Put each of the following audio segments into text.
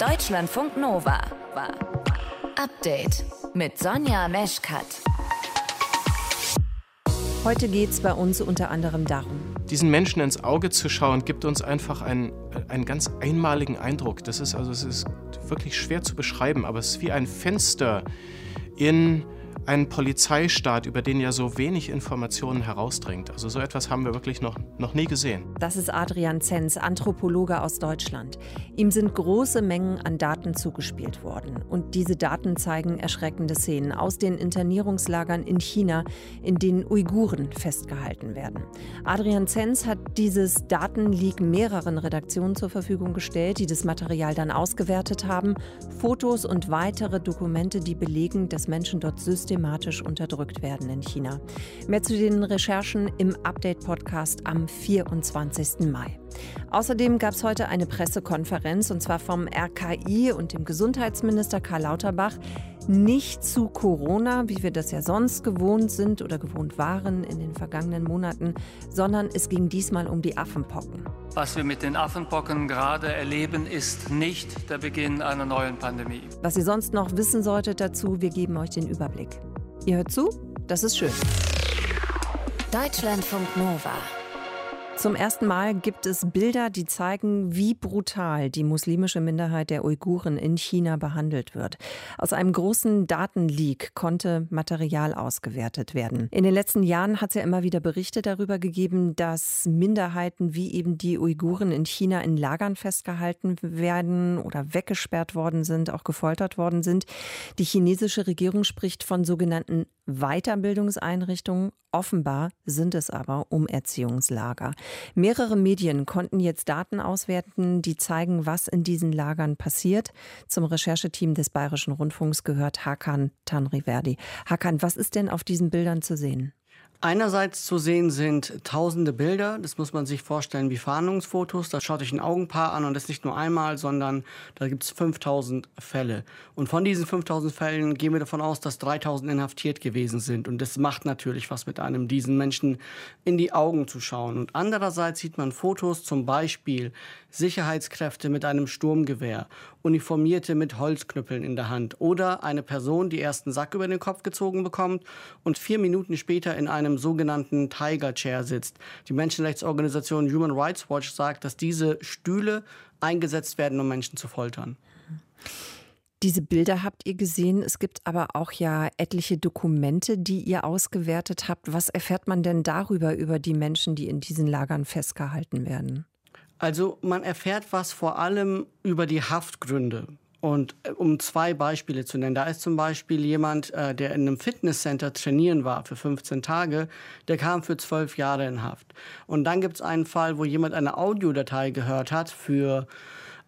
Deutschlandfunk Nova. Update mit Sonja Meschkat. Heute geht es bei uns unter anderem darum. Diesen Menschen ins Auge zu schauen, gibt uns einfach einen, einen ganz einmaligen Eindruck. Das ist also, es ist wirklich schwer zu beschreiben, aber es ist wie ein Fenster in einen Polizeistaat, über den ja so wenig Informationen herausdringt. Also so etwas haben wir wirklich noch, noch nie gesehen. Das ist Adrian Zenz, Anthropologe aus Deutschland. Ihm sind große Mengen an Daten zugespielt worden. Und diese Daten zeigen erschreckende Szenen aus den Internierungslagern in China, in denen Uiguren festgehalten werden. Adrian Zenz hat dieses Datenleak mehreren Redaktionen zur Verfügung gestellt, die das Material dann ausgewertet haben. Fotos und weitere Dokumente, die belegen, dass Menschen dort systematisch systematisch unterdrückt werden in China. Mehr zu den Recherchen im Update-Podcast am 24. Mai. Außerdem gab es heute eine Pressekonferenz und zwar vom RKI und dem Gesundheitsminister Karl Lauterbach. Nicht zu Corona, wie wir das ja sonst gewohnt sind oder gewohnt waren in den vergangenen Monaten, sondern es ging diesmal um die Affenpocken. Was wir mit den Affenpocken gerade erleben, ist nicht der Beginn einer neuen Pandemie. Was ihr sonst noch wissen solltet dazu, wir geben euch den Überblick. Ihr hört zu? Das ist schön. Deutschlandfunk Nova. Zum ersten Mal gibt es Bilder, die zeigen, wie brutal die muslimische Minderheit der Uiguren in China behandelt wird. Aus einem großen Datenleak konnte Material ausgewertet werden. In den letzten Jahren hat es ja immer wieder Berichte darüber gegeben, dass Minderheiten wie eben die Uiguren in China in Lagern festgehalten werden oder weggesperrt worden sind, auch gefoltert worden sind. Die chinesische Regierung spricht von sogenannten Weiterbildungseinrichtungen. Offenbar sind es aber Umerziehungslager. Mehrere Medien konnten jetzt Daten auswerten, die zeigen, was in diesen Lagern passiert. Zum Rechercheteam des Bayerischen Rundfunks gehört Hakan Tanriverdi. Hakan, was ist denn auf diesen Bildern zu sehen? Einerseits zu sehen sind tausende Bilder, das muss man sich vorstellen wie Fahndungsfotos. Da schaut euch ein Augenpaar an und das nicht nur einmal, sondern da gibt es 5000 Fälle. Und von diesen 5000 Fällen gehen wir davon aus, dass 3000 inhaftiert gewesen sind. Und das macht natürlich was mit einem, diesen Menschen in die Augen zu schauen. Und andererseits sieht man Fotos, zum Beispiel Sicherheitskräfte mit einem Sturmgewehr, Uniformierte mit Holzknüppeln in der Hand oder eine Person, die erst einen Sack über den Kopf gezogen bekommt und vier Minuten später in einem sogenannten Tiger Chair sitzt. Die Menschenrechtsorganisation Human Rights Watch sagt, dass diese Stühle eingesetzt werden, um Menschen zu foltern. Diese Bilder habt ihr gesehen. Es gibt aber auch ja etliche Dokumente, die ihr ausgewertet habt. Was erfährt man denn darüber, über die Menschen, die in diesen Lagern festgehalten werden? Also man erfährt was vor allem über die Haftgründe. Und äh, um zwei Beispiele zu nennen, da ist zum Beispiel jemand, äh, der in einem Fitnesscenter trainieren war für 15 Tage, der kam für zwölf Jahre in Haft. Und dann gibt es einen Fall, wo jemand eine Audiodatei gehört hat für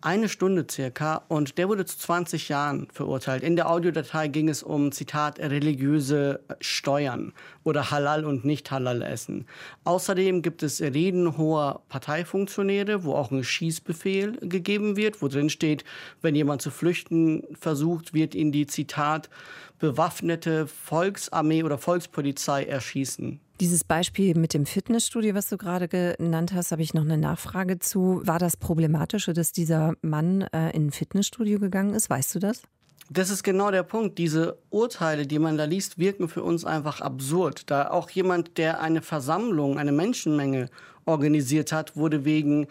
eine Stunde circa und der wurde zu 20 Jahren verurteilt. In der Audiodatei ging es um, Zitat, religiöse Steuern oder Halal und nicht Halal essen. Außerdem gibt es Reden hoher Parteifunktionäre, wo auch ein Schießbefehl gegeben wird, wo drin steht, wenn jemand zu flüchten versucht, wird ihn die, Zitat, bewaffnete Volksarmee oder Volkspolizei erschießen. Dieses Beispiel mit dem Fitnessstudio, was du gerade genannt hast, habe ich noch eine Nachfrage zu. War das Problematische, dass dieser Mann äh, in ein Fitnessstudio gegangen ist? Weißt du das? Das ist genau der Punkt. Diese Urteile, die man da liest, wirken für uns einfach absurd. Da auch jemand, der eine Versammlung, eine Menschenmenge organisiert hat, wurde wegen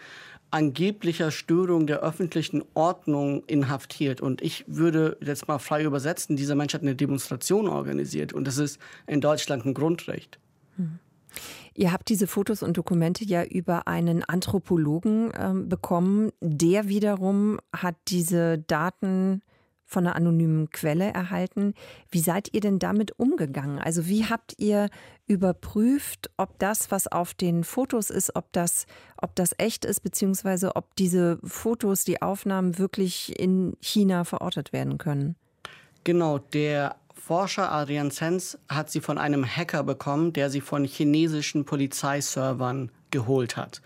angeblicher Störung der öffentlichen Ordnung inhaftiert. Und ich würde jetzt mal frei übersetzen, dieser Mensch hat eine Demonstration organisiert. Und das ist in Deutschland ein Grundrecht. Ihr habt diese Fotos und Dokumente ja über einen Anthropologen äh, bekommen. Der wiederum hat diese Daten von einer anonymen Quelle erhalten. Wie seid ihr denn damit umgegangen? Also wie habt ihr überprüft, ob das, was auf den Fotos ist, ob das, ob das echt ist, beziehungsweise ob diese Fotos, die Aufnahmen wirklich in China verortet werden können? Genau, der Forscher Adrian Sens hat sie von einem Hacker bekommen, der sie von chinesischen Polizeiservern geholt hat.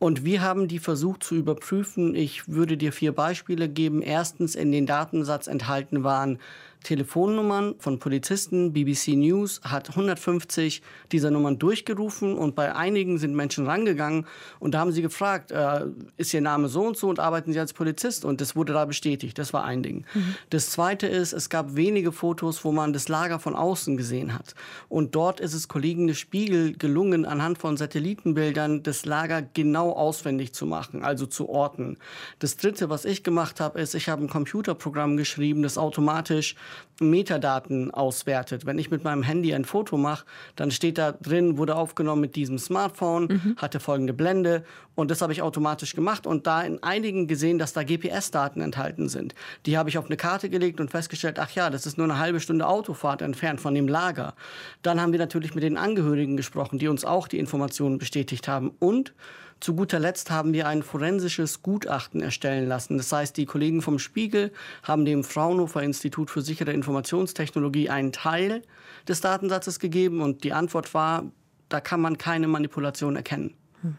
Und wir haben die versucht zu überprüfen. Ich würde dir vier Beispiele geben. Erstens, in den Datensatz enthalten waren Telefonnummern von Polizisten. BBC News hat 150 dieser Nummern durchgerufen und bei einigen sind Menschen rangegangen und da haben sie gefragt, äh, ist Ihr Name so und so und arbeiten Sie als Polizist? Und das wurde da bestätigt. Das war ein Ding. Mhm. Das zweite ist, es gab wenige Fotos, wo man das Lager von außen gesehen hat. Und dort ist es Kollegen des Spiegel gelungen, anhand von Satellitenbildern das Lager genau auswendig zu machen, also zu orten. Das dritte, was ich gemacht habe, ist, ich habe ein Computerprogramm geschrieben, das automatisch Metadaten auswertet. Wenn ich mit meinem Handy ein Foto mache, dann steht da drin, wurde aufgenommen mit diesem Smartphone, mhm. hatte folgende Blende und das habe ich automatisch gemacht und da in einigen gesehen, dass da GPS-Daten enthalten sind. Die habe ich auf eine Karte gelegt und festgestellt, ach ja, das ist nur eine halbe Stunde Autofahrt entfernt von dem Lager. Dann haben wir natürlich mit den Angehörigen gesprochen, die uns auch die Informationen bestätigt haben und zu guter Letzt haben wir ein forensisches Gutachten erstellen lassen. Das heißt, die Kollegen vom Spiegel haben dem Fraunhofer Institut für sichere Informationstechnologie einen Teil des Datensatzes gegeben und die Antwort war, da kann man keine Manipulation erkennen. Hm.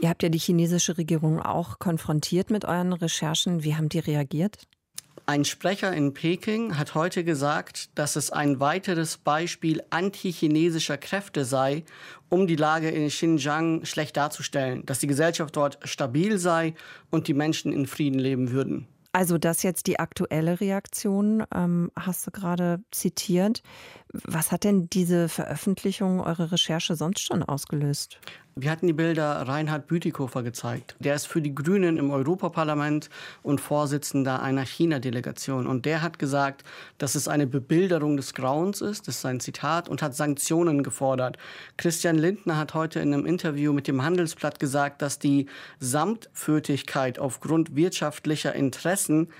Ihr habt ja die chinesische Regierung auch konfrontiert mit euren Recherchen. Wie haben die reagiert? Ein Sprecher in Peking hat heute gesagt, dass es ein weiteres Beispiel antichinesischer Kräfte sei, um die Lage in Xinjiang schlecht darzustellen, dass die Gesellschaft dort stabil sei und die Menschen in Frieden leben würden. Also das jetzt die aktuelle Reaktion, ähm, hast du gerade zitiert. Was hat denn diese Veröffentlichung, eure Recherche sonst schon ausgelöst? Wir hatten die Bilder Reinhard Bütikofer gezeigt. Der ist für die Grünen im Europaparlament und Vorsitzender einer China-Delegation. Und der hat gesagt, dass es eine Bebilderung des Grauens ist, das ist sein Zitat, und hat Sanktionen gefordert. Christian Lindner hat heute in einem Interview mit dem Handelsblatt gesagt, dass die Samtfötigkeit aufgrund wirtschaftlicher Interessen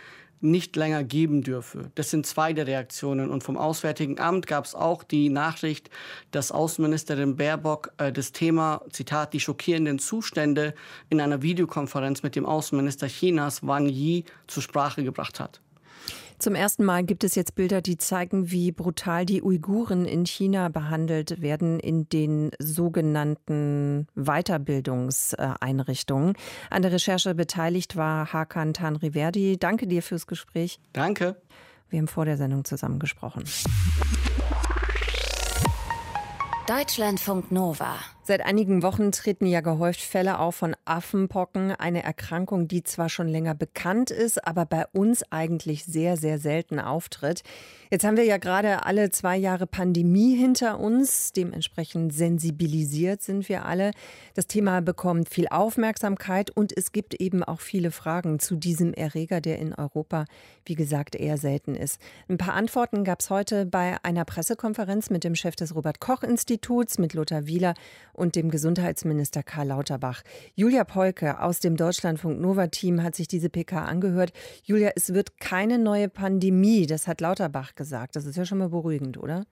nicht länger geben dürfe. Das sind zwei der Reaktionen. Und vom Auswärtigen Amt gab es auch die Nachricht, dass Außenministerin Baerbock äh, das Thema, Zitat, die schockierenden Zustände in einer Videokonferenz mit dem Außenminister Chinas Wang Yi zur Sprache gebracht hat. Zum ersten Mal gibt es jetzt Bilder, die zeigen, wie brutal die Uiguren in China behandelt werden in den sogenannten Weiterbildungseinrichtungen. An der Recherche beteiligt war Hakan Tanriverdi. Danke dir fürs Gespräch. Danke. Wir haben vor der Sendung zusammen gesprochen. Deutschlandfunk Nova. Seit einigen Wochen treten ja gehäuft Fälle auf von Affenpocken, eine Erkrankung, die zwar schon länger bekannt ist, aber bei uns eigentlich sehr, sehr selten auftritt. Jetzt haben wir ja gerade alle zwei Jahre Pandemie hinter uns. Dementsprechend sensibilisiert sind wir alle. Das Thema bekommt viel Aufmerksamkeit und es gibt eben auch viele Fragen zu diesem Erreger, der in Europa, wie gesagt, eher selten ist. Ein paar Antworten gab es heute bei einer Pressekonferenz mit dem Chef des Robert-Koch-Instituts, mit Lothar Wieler und dem Gesundheitsminister Karl Lauterbach. Julia Polke aus dem Deutschlandfunk Nova Team hat sich diese PK angehört. Julia, es wird keine neue Pandemie, das hat Lauterbach gesagt. Das ist ja schon mal beruhigend, oder?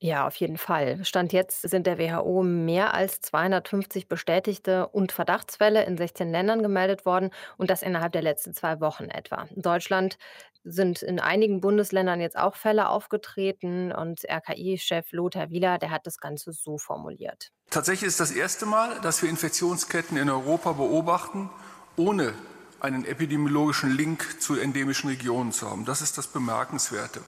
Ja, auf jeden Fall. Stand jetzt sind der WHO mehr als 250 bestätigte und Verdachtsfälle in 16 Ländern gemeldet worden und das innerhalb der letzten zwei Wochen etwa. In Deutschland sind in einigen Bundesländern jetzt auch Fälle aufgetreten und RKI-Chef Lothar Wieler, der hat das Ganze so formuliert. Tatsächlich ist das erste Mal, dass wir Infektionsketten in Europa beobachten, ohne einen epidemiologischen Link zu endemischen Regionen zu haben. Das ist das Bemerkenswerte.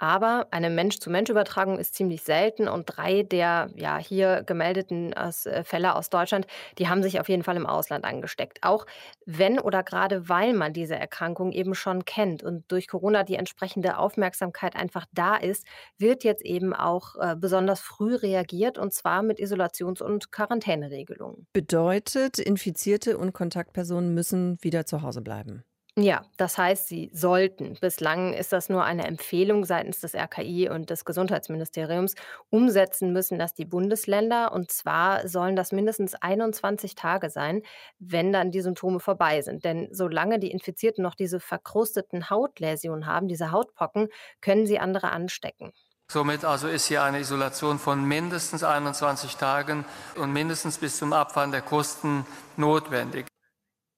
Aber eine Mensch-zu-Mensch-Übertragung ist ziemlich selten und drei der ja, hier gemeldeten aus, äh, Fälle aus Deutschland, die haben sich auf jeden Fall im Ausland angesteckt. Auch wenn oder gerade weil man diese Erkrankung eben schon kennt und durch Corona die entsprechende Aufmerksamkeit einfach da ist, wird jetzt eben auch äh, besonders früh reagiert und zwar mit Isolations- und Quarantäneregelungen. Bedeutet, Infizierte und Kontaktpersonen müssen wieder zu Hause bleiben. Ja, das heißt, sie sollten. Bislang ist das nur eine Empfehlung seitens des RKI und des Gesundheitsministeriums. Umsetzen müssen das die Bundesländer. Und zwar sollen das mindestens 21 Tage sein, wenn dann die Symptome vorbei sind. Denn solange die Infizierten noch diese verkrusteten Hautläsionen haben, diese Hautpocken, können sie andere anstecken. Somit also ist hier eine Isolation von mindestens 21 Tagen und mindestens bis zum Abfallen der Kosten notwendig.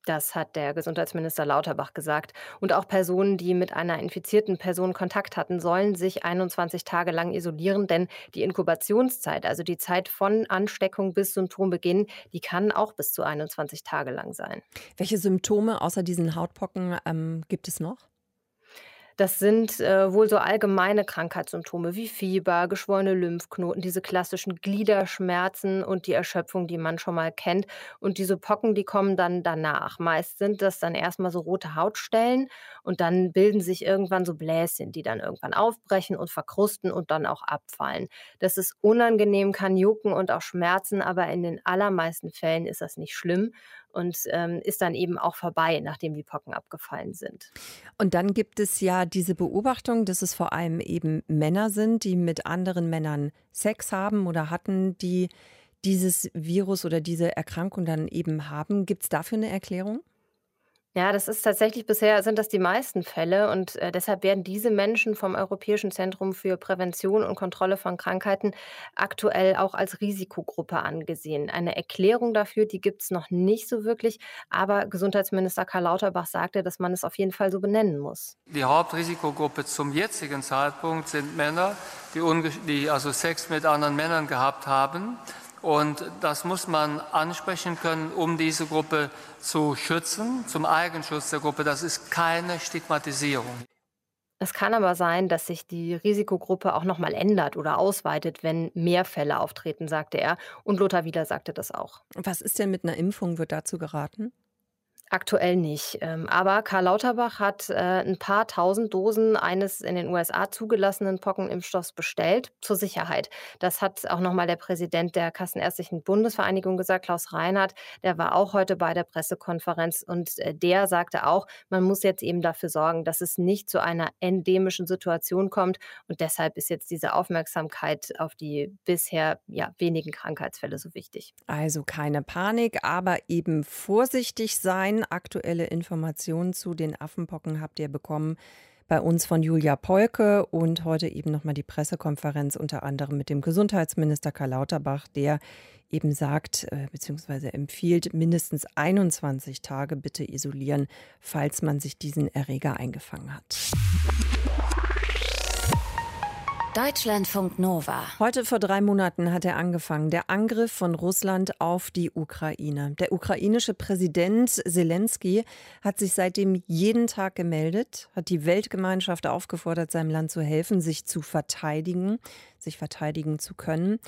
Das hat der Gesundheitsminister Lauterbach gesagt. Und auch Personen, die mit einer infizierten Person Kontakt hatten, sollen sich 21 Tage lang isolieren, denn die Inkubationszeit, also die Zeit von Ansteckung bis Symptombeginn, die kann auch bis zu 21 Tage lang sein. Welche Symptome außer diesen Hautpocken ähm, gibt es noch? Das sind äh, wohl so allgemeine Krankheitssymptome wie Fieber, geschwollene Lymphknoten, diese klassischen Gliederschmerzen und die Erschöpfung, die man schon mal kennt. Und diese Pocken, die kommen dann danach. Meist sind das dann erstmal so rote Hautstellen und dann bilden sich irgendwann so Bläschen, die dann irgendwann aufbrechen und verkrusten und dann auch abfallen. Das ist unangenehm, kann jucken und auch schmerzen, aber in den allermeisten Fällen ist das nicht schlimm und ähm, ist dann eben auch vorbei, nachdem die Pocken abgefallen sind. Und dann gibt es ja diese Beobachtung, dass es vor allem eben Männer sind, die mit anderen Männern Sex haben oder hatten, die dieses Virus oder diese Erkrankung dann eben haben. Gibt es dafür eine Erklärung? Ja, das ist tatsächlich bisher sind das die meisten Fälle und äh, deshalb werden diese Menschen vom Europäischen Zentrum für Prävention und Kontrolle von Krankheiten aktuell auch als Risikogruppe angesehen. Eine Erklärung dafür, die gibt es noch nicht so wirklich, aber Gesundheitsminister Karl Lauterbach sagte, dass man es auf jeden Fall so benennen muss. Die Hauptrisikogruppe zum jetzigen Zeitpunkt sind Männer, die, die also Sex mit anderen Männern gehabt haben und das muss man ansprechen können, um diese Gruppe zu schützen, zum Eigenschutz der Gruppe. Das ist keine Stigmatisierung. Es kann aber sein, dass sich die Risikogruppe auch nochmal ändert oder ausweitet, wenn mehr Fälle auftreten, sagte er. Und Lothar Wieler sagte das auch. Was ist denn mit einer Impfung, wird dazu geraten? Aktuell nicht. Ähm, aber Karl Lauterbach hat äh, ein paar tausend Dosen eines in den USA zugelassenen Pockenimpfstoffs bestellt, zur Sicherheit. Das hat auch nochmal der Präsident der Kassenärztlichen Bundesvereinigung gesagt, Klaus Reinhardt. Der war auch heute bei der Pressekonferenz und äh, der sagte auch, man muss jetzt eben dafür sorgen, dass es nicht zu einer endemischen Situation kommt. Und deshalb ist jetzt diese Aufmerksamkeit auf die bisher ja, wenigen Krankheitsfälle so wichtig. Also keine Panik, aber eben vorsichtig sein aktuelle Informationen zu den Affenpocken habt ihr bekommen bei uns von Julia Polke und heute eben nochmal die Pressekonferenz unter anderem mit dem Gesundheitsminister Karl Lauterbach, der eben sagt äh, bzw. empfiehlt, mindestens 21 Tage bitte isolieren, falls man sich diesen Erreger eingefangen hat. Deutschlandfunk Nova. Heute vor drei Monaten hat er angefangen, der Angriff von Russland auf die Ukraine. Der ukrainische Präsident Zelensky hat sich seitdem jeden Tag gemeldet, hat die Weltgemeinschaft aufgefordert, seinem Land zu helfen, sich zu verteidigen, sich verteidigen zu können.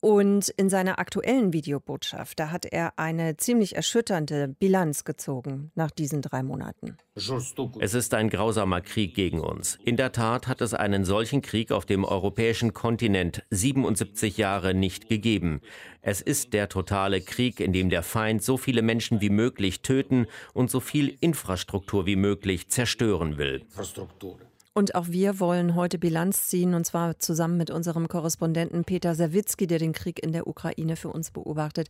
Und in seiner aktuellen Videobotschaft, da hat er eine ziemlich erschütternde Bilanz gezogen nach diesen drei Monaten. Es ist ein grausamer Krieg gegen uns. In der Tat hat es einen solchen Krieg auf dem europäischen Kontinent 77 Jahre nicht gegeben. Es ist der totale Krieg, in dem der Feind so viele Menschen wie möglich töten und so viel Infrastruktur wie möglich zerstören will. Und auch wir wollen heute Bilanz ziehen, und zwar zusammen mit unserem Korrespondenten Peter Sawicki, der den Krieg in der Ukraine für uns beobachtet.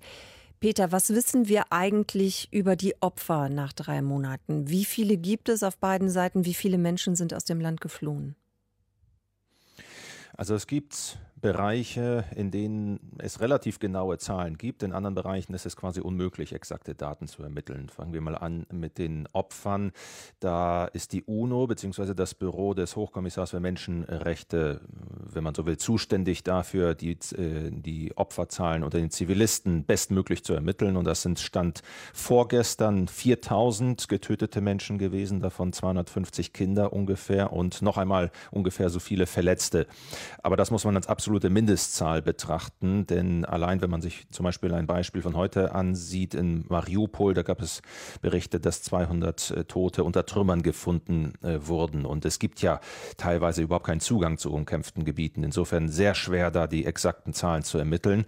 Peter, was wissen wir eigentlich über die Opfer nach drei Monaten? Wie viele gibt es auf beiden Seiten? Wie viele Menschen sind aus dem Land geflohen? Also es gibt Bereiche, in denen es relativ genaue Zahlen gibt. In anderen Bereichen ist es quasi unmöglich, exakte Daten zu ermitteln. Fangen wir mal an mit den Opfern. Da ist die UNO bzw. das Büro des Hochkommissars für Menschenrechte, wenn man so will, zuständig dafür, die, äh, die Opferzahlen unter den Zivilisten bestmöglich zu ermitteln. Und das sind Stand vorgestern 4000 getötete Menschen gewesen, davon 250 Kinder ungefähr und noch einmal ungefähr so viele Verletzte. Aber das muss man als absolut absolute Mindestzahl betrachten, denn allein wenn man sich zum Beispiel ein Beispiel von heute ansieht in Mariupol, da gab es Berichte, dass 200 äh, Tote unter Trümmern gefunden äh, wurden und es gibt ja teilweise überhaupt keinen Zugang zu umkämpften Gebieten. Insofern sehr schwer, da die exakten Zahlen zu ermitteln.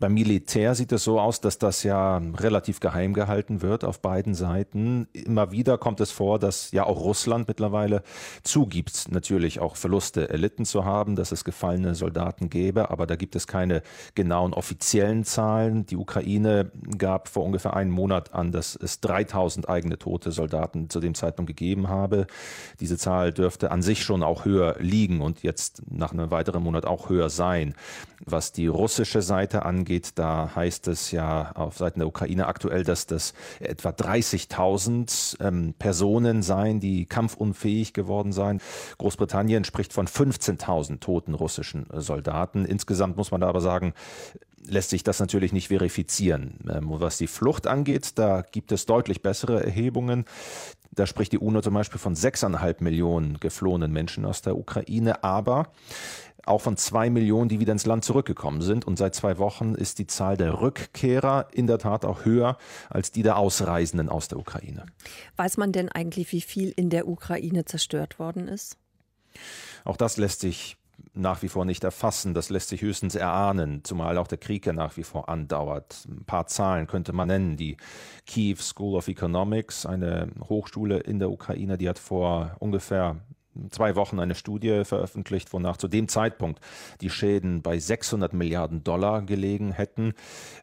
Beim Militär sieht es so aus, dass das ja relativ geheim gehalten wird auf beiden Seiten. Immer wieder kommt es vor, dass ja auch Russland mittlerweile zugibt, natürlich auch Verluste erlitten zu haben, dass es gefallene Soldaten Soldaten gäbe, aber da gibt es keine genauen offiziellen Zahlen. Die Ukraine gab vor ungefähr einem Monat an, dass es 3000 eigene tote Soldaten zu dem Zeitpunkt gegeben habe. Diese Zahl dürfte an sich schon auch höher liegen und jetzt nach einem weiteren Monat auch höher sein. Was die russische Seite angeht, da heißt es ja auf Seiten der Ukraine aktuell, dass das etwa 30.000 ähm, Personen seien, die kampfunfähig geworden seien. Großbritannien spricht von 15.000 toten russischen Soldaten. Insgesamt muss man da aber sagen, lässt sich das natürlich nicht verifizieren. Ähm, was die Flucht angeht, da gibt es deutlich bessere Erhebungen. Da spricht die UNO zum Beispiel von sechseinhalb Millionen geflohenen Menschen aus der Ukraine, aber auch von zwei Millionen, die wieder ins Land zurückgekommen sind. Und seit zwei Wochen ist die Zahl der Rückkehrer in der Tat auch höher als die der Ausreisenden aus der Ukraine. Weiß man denn eigentlich, wie viel in der Ukraine zerstört worden ist? Auch das lässt sich nach wie vor nicht erfassen. Das lässt sich höchstens erahnen, zumal auch der Krieg ja nach wie vor andauert. Ein paar Zahlen könnte man nennen. Die Kiew School of Economics, eine Hochschule in der Ukraine, die hat vor ungefähr zwei Wochen eine Studie veröffentlicht, wonach zu dem Zeitpunkt die Schäden bei 600 Milliarden Dollar gelegen hätten.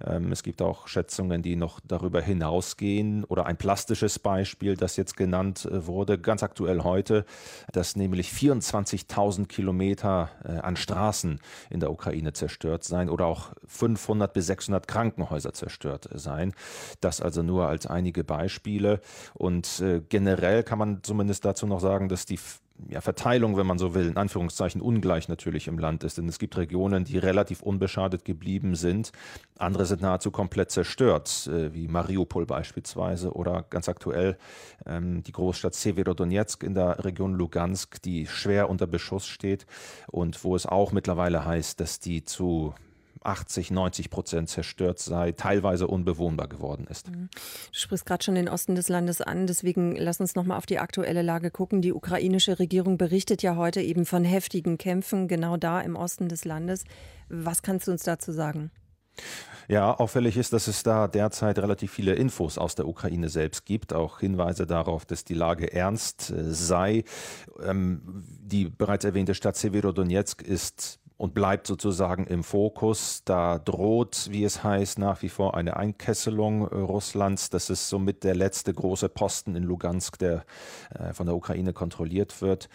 Ähm, es gibt auch Schätzungen, die noch darüber hinausgehen oder ein plastisches Beispiel, das jetzt genannt äh, wurde, ganz aktuell heute, dass nämlich 24.000 Kilometer äh, an Straßen in der Ukraine zerstört seien oder auch 500 bis 600 Krankenhäuser zerstört seien. Das also nur als einige Beispiele. Und äh, generell kann man zumindest dazu noch sagen, dass die ja, Verteilung, wenn man so will, in Anführungszeichen ungleich natürlich im Land ist. Denn es gibt Regionen, die relativ unbeschadet geblieben sind. Andere sind nahezu komplett zerstört, äh, wie Mariupol beispielsweise oder ganz aktuell ähm, die Großstadt Severodonetsk in der Region Lugansk, die schwer unter Beschuss steht und wo es auch mittlerweile heißt, dass die zu 80, 90 Prozent zerstört sei, teilweise unbewohnbar geworden ist. Mhm. Du sprichst gerade schon den Osten des Landes an, deswegen lass uns noch mal auf die aktuelle Lage gucken. Die ukrainische Regierung berichtet ja heute eben von heftigen Kämpfen genau da im Osten des Landes. Was kannst du uns dazu sagen? Ja, auffällig ist, dass es da derzeit relativ viele Infos aus der Ukraine selbst gibt, auch Hinweise darauf, dass die Lage ernst äh, sei. Ähm, die bereits erwähnte Stadt Severodonetsk ist und bleibt sozusagen im Fokus. Da droht, wie es heißt, nach wie vor eine Einkesselung äh, Russlands. Das ist somit der letzte große Posten in Lugansk, der äh, von der Ukraine kontrolliert wird.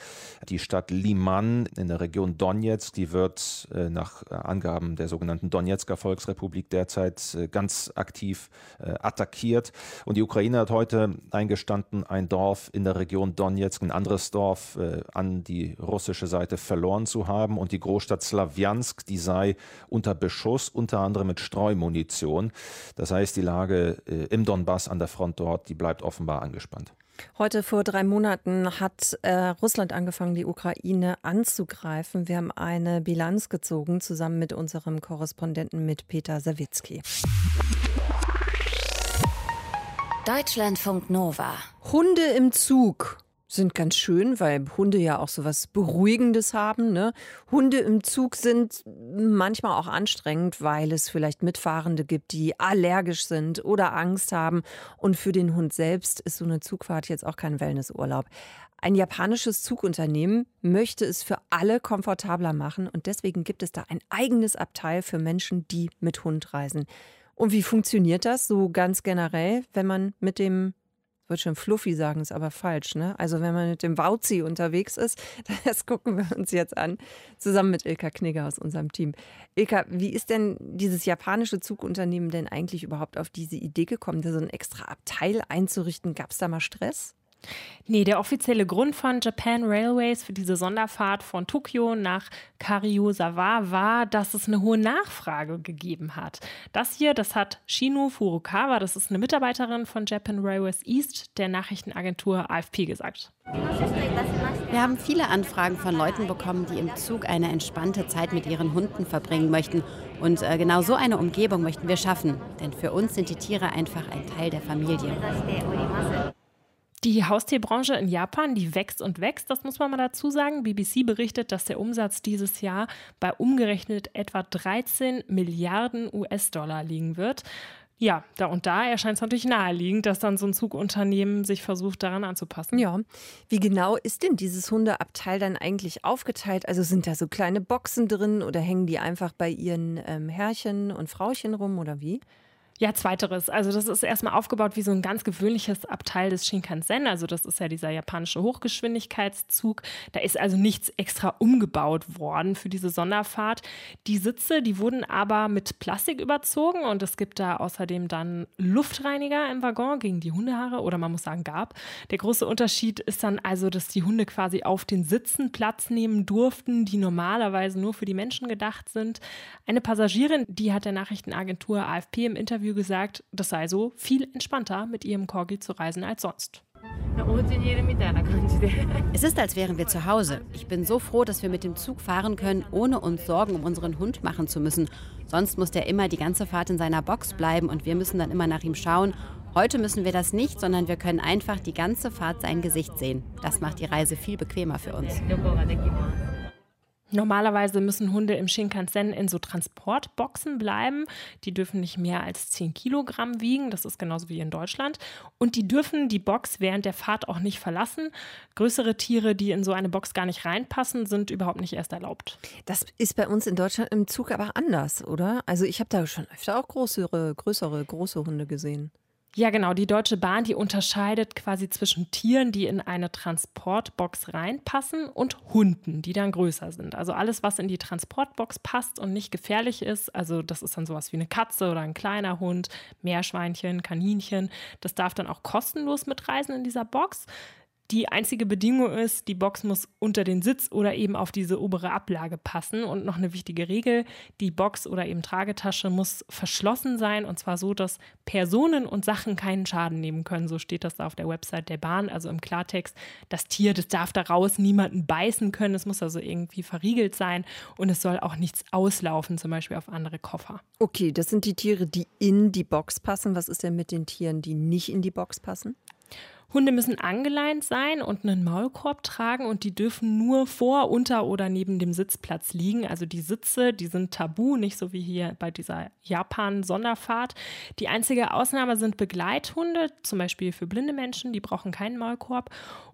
Die Stadt Liman in der Region Donetsk, die wird äh, nach Angaben der sogenannten Donetsker Volksrepublik derzeit ganz aktiv attackiert. Und die Ukraine hat heute eingestanden, ein Dorf in der Region Donetsk, ein anderes Dorf an die russische Seite verloren zu haben. Und die Großstadt Slawjansk, die sei unter Beschuss, unter anderem mit Streumunition. Das heißt, die Lage äh, im Donbass an der Front dort, die bleibt offenbar angespannt. Heute vor drei Monaten hat äh, Russland angefangen, die Ukraine anzugreifen. Wir haben eine Bilanz gezogen, zusammen mit unserem Korrespondenten mit Peter Sawicki. Deutschlandfunk Nova. Hunde im Zug sind ganz schön, weil Hunde ja auch so was Beruhigendes haben. Ne? Hunde im Zug sind manchmal auch anstrengend, weil es vielleicht Mitfahrende gibt, die allergisch sind oder Angst haben. Und für den Hund selbst ist so eine Zugfahrt jetzt auch kein Wellnessurlaub. Ein japanisches Zugunternehmen möchte es für alle komfortabler machen und deswegen gibt es da ein eigenes Abteil für Menschen, die mit Hund reisen. Und wie funktioniert das so ganz generell, wenn man mit dem würde schon Fluffy sagen, ist aber falsch. Ne? Also wenn man mit dem Wauzi unterwegs ist, das gucken wir uns jetzt an, zusammen mit Ilka Knigger aus unserem Team. Ilka, wie ist denn dieses japanische Zugunternehmen denn eigentlich überhaupt auf diese Idee gekommen, da so ein extra Abteil einzurichten? Gab es da mal Stress? Nee, der offizielle Grund von Japan Railways für diese Sonderfahrt von Tokio nach Karyusawa war, dass es eine hohe Nachfrage gegeben hat. Das hier, das hat Shino Furukawa, das ist eine Mitarbeiterin von Japan Railways East, der Nachrichtenagentur AFP gesagt. Wir haben viele Anfragen von Leuten bekommen, die im Zug eine entspannte Zeit mit ihren Hunden verbringen möchten. Und äh, genau so eine Umgebung möchten wir schaffen. Denn für uns sind die Tiere einfach ein Teil der Familie. Die Haustierbranche in Japan, die wächst und wächst, das muss man mal dazu sagen. BBC berichtet, dass der Umsatz dieses Jahr bei umgerechnet etwa 13 Milliarden US-Dollar liegen wird. Ja, da und da erscheint es natürlich naheliegend, dass dann so ein Zugunternehmen sich versucht, daran anzupassen. Ja. Wie genau ist denn dieses Hundeabteil dann eigentlich aufgeteilt? Also sind da so kleine Boxen drin oder hängen die einfach bei ihren ähm, Herrchen und Frauchen rum oder wie? Ja, zweiteres. Also das ist erstmal aufgebaut wie so ein ganz gewöhnliches Abteil des Shinkansen. Also das ist ja dieser japanische Hochgeschwindigkeitszug. Da ist also nichts extra umgebaut worden für diese Sonderfahrt. Die Sitze, die wurden aber mit Plastik überzogen und es gibt da außerdem dann Luftreiniger im Waggon gegen die Hundehaare oder man muss sagen gab. Der große Unterschied ist dann also, dass die Hunde quasi auf den Sitzen Platz nehmen durften, die normalerweise nur für die Menschen gedacht sind. Eine Passagierin, die hat der Nachrichtenagentur AFP im Interview Interview gesagt, das sei so viel entspannter, mit ihrem Corgi zu reisen als sonst. Es ist, als wären wir zu Hause. Ich bin so froh, dass wir mit dem Zug fahren können, ohne uns Sorgen um unseren Hund machen zu müssen. Sonst muss der immer die ganze Fahrt in seiner Box bleiben und wir müssen dann immer nach ihm schauen. Heute müssen wir das nicht, sondern wir können einfach die ganze Fahrt sein Gesicht sehen. Das macht die Reise viel bequemer für uns. Normalerweise müssen Hunde im Shinkansen in so Transportboxen bleiben. Die dürfen nicht mehr als 10 Kilogramm wiegen. Das ist genauso wie in Deutschland. Und die dürfen die Box während der Fahrt auch nicht verlassen. Größere Tiere, die in so eine Box gar nicht reinpassen, sind überhaupt nicht erst erlaubt. Das ist bei uns in Deutschland im Zug aber anders, oder? Also ich habe da schon öfter auch größere, größere, große Hunde gesehen. Ja, genau. Die Deutsche Bahn, die unterscheidet quasi zwischen Tieren, die in eine Transportbox reinpassen und Hunden, die dann größer sind. Also alles, was in die Transportbox passt und nicht gefährlich ist, also das ist dann sowas wie eine Katze oder ein kleiner Hund, Meerschweinchen, Kaninchen, das darf dann auch kostenlos mitreisen in dieser Box. Die einzige Bedingung ist, die Box muss unter den Sitz oder eben auf diese obere Ablage passen. Und noch eine wichtige Regel, die Box oder eben Tragetasche muss verschlossen sein und zwar so, dass Personen und Sachen keinen Schaden nehmen können. So steht das da auf der Website der Bahn, also im Klartext. Das Tier, das darf da raus niemanden beißen können. Es muss also irgendwie verriegelt sein und es soll auch nichts auslaufen, zum Beispiel auf andere Koffer. Okay, das sind die Tiere, die in die Box passen. Was ist denn mit den Tieren, die nicht in die Box passen? Hunde müssen angeleint sein und einen Maulkorb tragen und die dürfen nur vor, unter oder neben dem Sitzplatz liegen. Also die Sitze, die sind tabu, nicht so wie hier bei dieser Japan-Sonderfahrt. Die einzige Ausnahme sind Begleithunde, zum Beispiel für blinde Menschen, die brauchen keinen Maulkorb.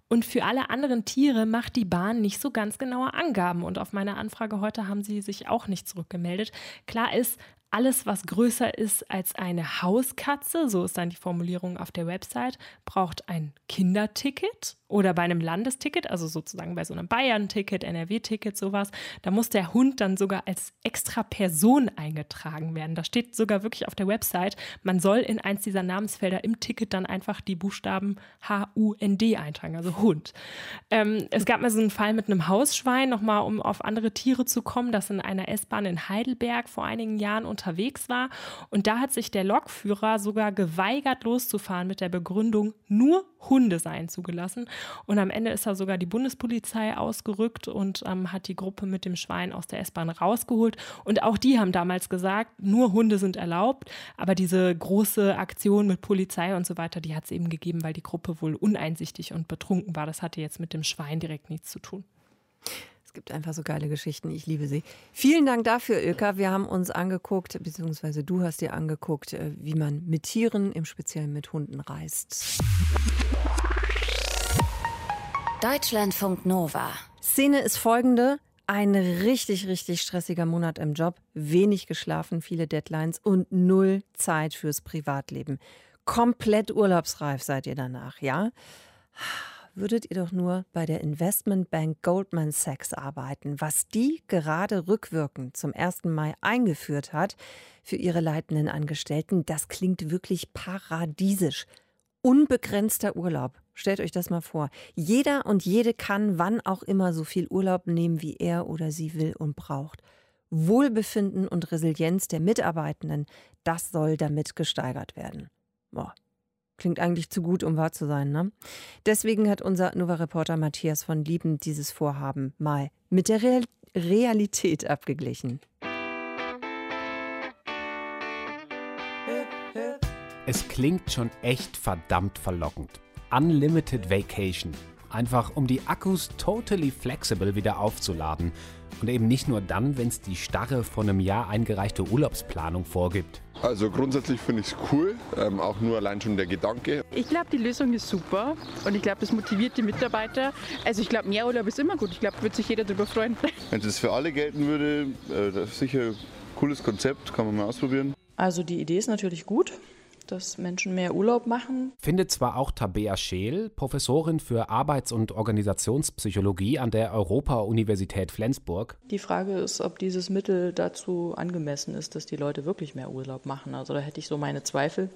Und für alle anderen Tiere macht die Bahn nicht so ganz genaue Angaben. Und auf meine Anfrage heute haben sie sich auch nicht zurückgemeldet. Klar ist, alles, was größer ist als eine Hauskatze, so ist dann die Formulierung auf der Website, braucht Kinderticket oder bei einem Landesticket, also sozusagen bei so einem Bayern-Ticket, NRW-Ticket, sowas, da muss der Hund dann sogar als extra Person eingetragen werden. Da steht sogar wirklich auf der Website, man soll in eins dieser Namensfelder im Ticket dann einfach die Buchstaben H-U-N-D eintragen, also Hund. Ähm, es gab mal so einen Fall mit einem Hausschwein, nochmal um auf andere Tiere zu kommen, das in einer S-Bahn in Heidelberg vor einigen Jahren unterwegs war. Und da hat sich der Lokführer sogar geweigert, loszufahren mit der Begründung, nur Hunde seien zugelassen. Und am Ende ist da sogar die Bundespolizei ausgerückt und ähm, hat die Gruppe mit dem Schwein aus der S-Bahn rausgeholt. Und auch die haben damals gesagt, nur Hunde sind erlaubt. Aber diese große Aktion mit Polizei und so weiter, die hat es eben gegeben, weil die Gruppe wohl uneinsichtig und betrunken war. Das hatte jetzt mit dem Schwein direkt nichts zu tun Es gibt einfach so geile Geschichten. Ich liebe sie. Vielen Dank dafür, Ilka. Wir haben uns angeguckt, beziehungsweise du hast dir angeguckt, äh, wie man mit Tieren, im Speziellen mit Hunden reist. Deutschlandfunk Nova. Szene ist folgende. Ein richtig, richtig stressiger Monat im Job, wenig geschlafen, viele Deadlines und null Zeit fürs Privatleben. Komplett urlaubsreif seid ihr danach, ja? Würdet ihr doch nur bei der Investmentbank Goldman Sachs arbeiten, was die gerade rückwirkend zum 1. Mai eingeführt hat für ihre leitenden Angestellten, das klingt wirklich paradiesisch. Unbegrenzter Urlaub. Stellt euch das mal vor. Jeder und jede kann wann auch immer so viel Urlaub nehmen, wie er oder sie will und braucht. Wohlbefinden und Resilienz der Mitarbeitenden, das soll damit gesteigert werden. Boah. Klingt eigentlich zu gut, um wahr zu sein, ne? Deswegen hat unser Nova-Reporter Matthias von Lieben dieses Vorhaben mal mit der Real Realität abgeglichen. Es klingt schon echt verdammt verlockend. Unlimited Vacation. Einfach um die Akkus totally flexible wieder aufzuladen. Und eben nicht nur dann, wenn es die starre von einem Jahr eingereichte Urlaubsplanung vorgibt. Also grundsätzlich finde ich es cool, ähm, auch nur allein schon der Gedanke. Ich glaube, die Lösung ist super und ich glaube, das motiviert die Mitarbeiter. Also ich glaube, mehr Urlaub ist immer gut. Ich glaube, würde sich jeder darüber freuen. Wenn es für alle gelten würde, äh, das ist sicher ein cooles Konzept, kann man mal ausprobieren. Also die Idee ist natürlich gut dass Menschen mehr Urlaub machen. Findet zwar auch Tabea Scheel, Professorin für Arbeits- und Organisationspsychologie an der Europa-Universität Flensburg. Die Frage ist, ob dieses Mittel dazu angemessen ist, dass die Leute wirklich mehr Urlaub machen. Also da hätte ich so meine Zweifel,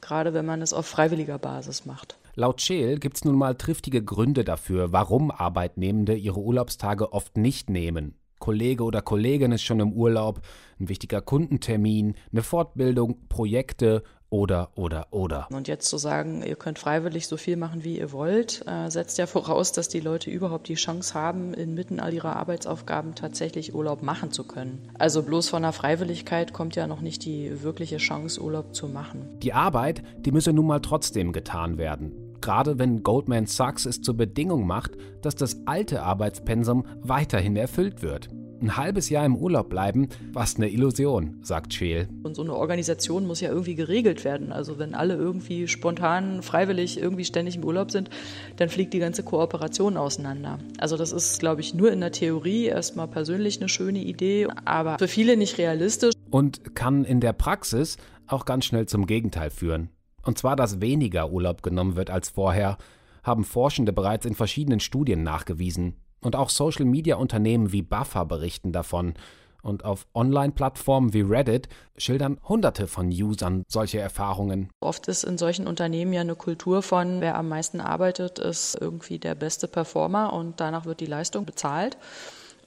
gerade wenn man es auf freiwilliger Basis macht. Laut Scheel gibt es nun mal triftige Gründe dafür, warum Arbeitnehmende ihre Urlaubstage oft nicht nehmen. Kollege oder Kollegin ist schon im Urlaub, ein wichtiger Kundentermin, eine Fortbildung, Projekte oder, oder, oder. Und jetzt zu sagen, ihr könnt freiwillig so viel machen, wie ihr wollt, äh, setzt ja voraus, dass die Leute überhaupt die Chance haben, inmitten all ihrer Arbeitsaufgaben tatsächlich Urlaub machen zu können. Also bloß von der Freiwilligkeit kommt ja noch nicht die wirkliche Chance, Urlaub zu machen. Die Arbeit, die müsse nun mal trotzdem getan werden. Gerade wenn Goldman Sachs es zur Bedingung macht, dass das alte Arbeitspensum weiterhin erfüllt wird. Ein halbes Jahr im Urlaub bleiben, was eine Illusion, sagt Scheel. Und so eine Organisation muss ja irgendwie geregelt werden. Also wenn alle irgendwie spontan, freiwillig irgendwie ständig im Urlaub sind, dann fliegt die ganze Kooperation auseinander. Also das ist, glaube ich, nur in der Theorie erstmal persönlich eine schöne Idee, aber für viele nicht realistisch. Und kann in der Praxis auch ganz schnell zum Gegenteil führen. Und zwar, dass weniger Urlaub genommen wird als vorher, haben Forschende bereits in verschiedenen Studien nachgewiesen. Und auch Social-Media-Unternehmen wie Buffer berichten davon. Und auf Online-Plattformen wie Reddit schildern Hunderte von Usern solche Erfahrungen. Oft ist in solchen Unternehmen ja eine Kultur von, wer am meisten arbeitet, ist irgendwie der beste Performer und danach wird die Leistung bezahlt.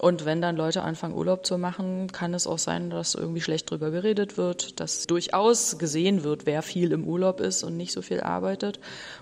Und wenn dann Leute anfangen, Urlaub zu machen, kann es auch sein, dass irgendwie schlecht drüber geredet wird, dass durchaus gesehen wird, wer viel im Urlaub ist und nicht so viel arbeitet.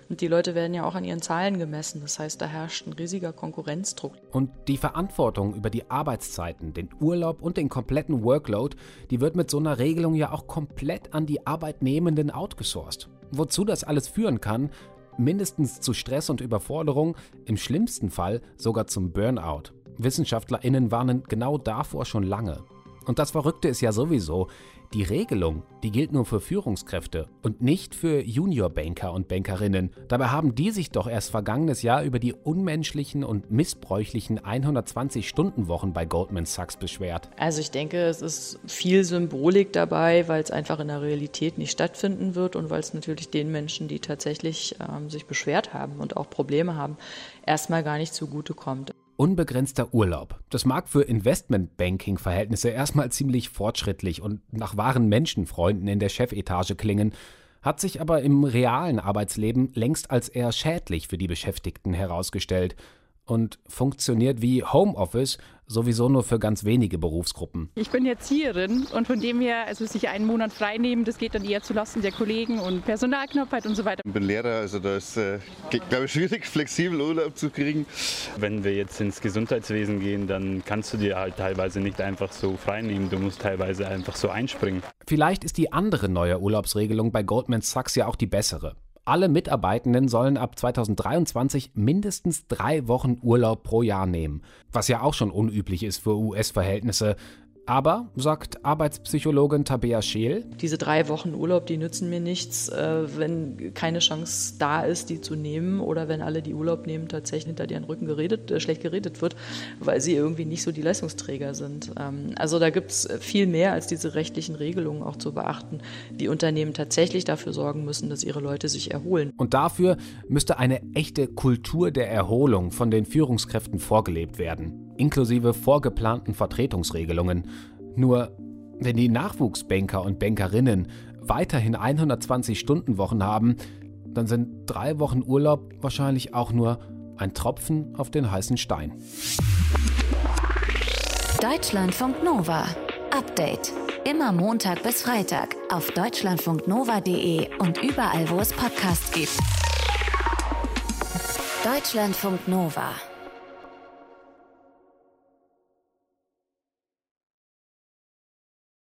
Und die Leute werden ja auch an ihren Zahlen gemessen. Das heißt, da herrscht ein riesiger Konkurrenzdruck. Und die Verantwortung über die Arbeitszeiten, den Urlaub und den kompletten Workload, die wird mit so einer Regelung ja auch komplett an die Arbeitnehmenden outgesourced. Wozu das alles führen kann, mindestens zu Stress und Überforderung, im schlimmsten Fall sogar zum Burnout. WissenschaftlerInnen warnen genau davor schon lange. Und das Verrückte ist ja sowieso, die Regelung, die gilt nur für Führungskräfte und nicht für Juniorbanker und Bankerinnen. Dabei haben die sich doch erst vergangenes Jahr über die unmenschlichen und missbräuchlichen 120-Stunden-Wochen bei Goldman Sachs beschwert. Also ich denke, es ist viel Symbolik dabei, weil es einfach in der Realität nicht stattfinden wird und weil es natürlich den Menschen, die tatsächlich ähm, sich beschwert haben und auch Probleme haben, erstmal gar nicht zugutekommt. Unbegrenzter Urlaub. Das mag für Investmentbanking-Verhältnisse erstmal ziemlich fortschrittlich und nach wahren Menschenfreunden in der Chefetage klingen, hat sich aber im realen Arbeitsleben längst als eher schädlich für die Beschäftigten herausgestellt und funktioniert wie Homeoffice sowieso nur für ganz wenige Berufsgruppen. Ich bin Erzieherin und von dem her, also sich einen Monat frei nehmen, das geht dann eher zulasten der Kollegen und Personalknappheit und so weiter. Ich bin Lehrer, also da ist, äh, glaube ich, schwierig, flexibel Urlaub zu kriegen. Wenn wir jetzt ins Gesundheitswesen gehen, dann kannst du dir halt teilweise nicht einfach so frei nehmen. Du musst teilweise einfach so einspringen. Vielleicht ist die andere neue Urlaubsregelung bei Goldman Sachs ja auch die bessere. Alle Mitarbeitenden sollen ab 2023 mindestens drei Wochen Urlaub pro Jahr nehmen, was ja auch schon unüblich ist für US-Verhältnisse. Aber, sagt Arbeitspsychologin Tabea Scheel, diese drei Wochen Urlaub, die nützen mir nichts, äh, wenn keine Chance da ist, die zu nehmen oder wenn alle, die Urlaub nehmen, tatsächlich hinter deren Rücken geredet, äh, schlecht geredet wird, weil sie irgendwie nicht so die Leistungsträger sind. Ähm, also da gibt es viel mehr als diese rechtlichen Regelungen auch zu beachten, die Unternehmen tatsächlich dafür sorgen müssen, dass ihre Leute sich erholen. Und dafür müsste eine echte Kultur der Erholung von den Führungskräften vorgelebt werden inklusive vorgeplanten Vertretungsregelungen. Nur wenn die Nachwuchsbanker und Bankerinnen weiterhin 120-Stunden-Wochen haben, dann sind drei Wochen Urlaub wahrscheinlich auch nur ein Tropfen auf den heißen Stein. Deutschlandfunk Nova. Update. Immer Montag bis Freitag auf deutschlandfunknova.de und überall, wo es Podcasts gibt. Deutschlandfunk Nova.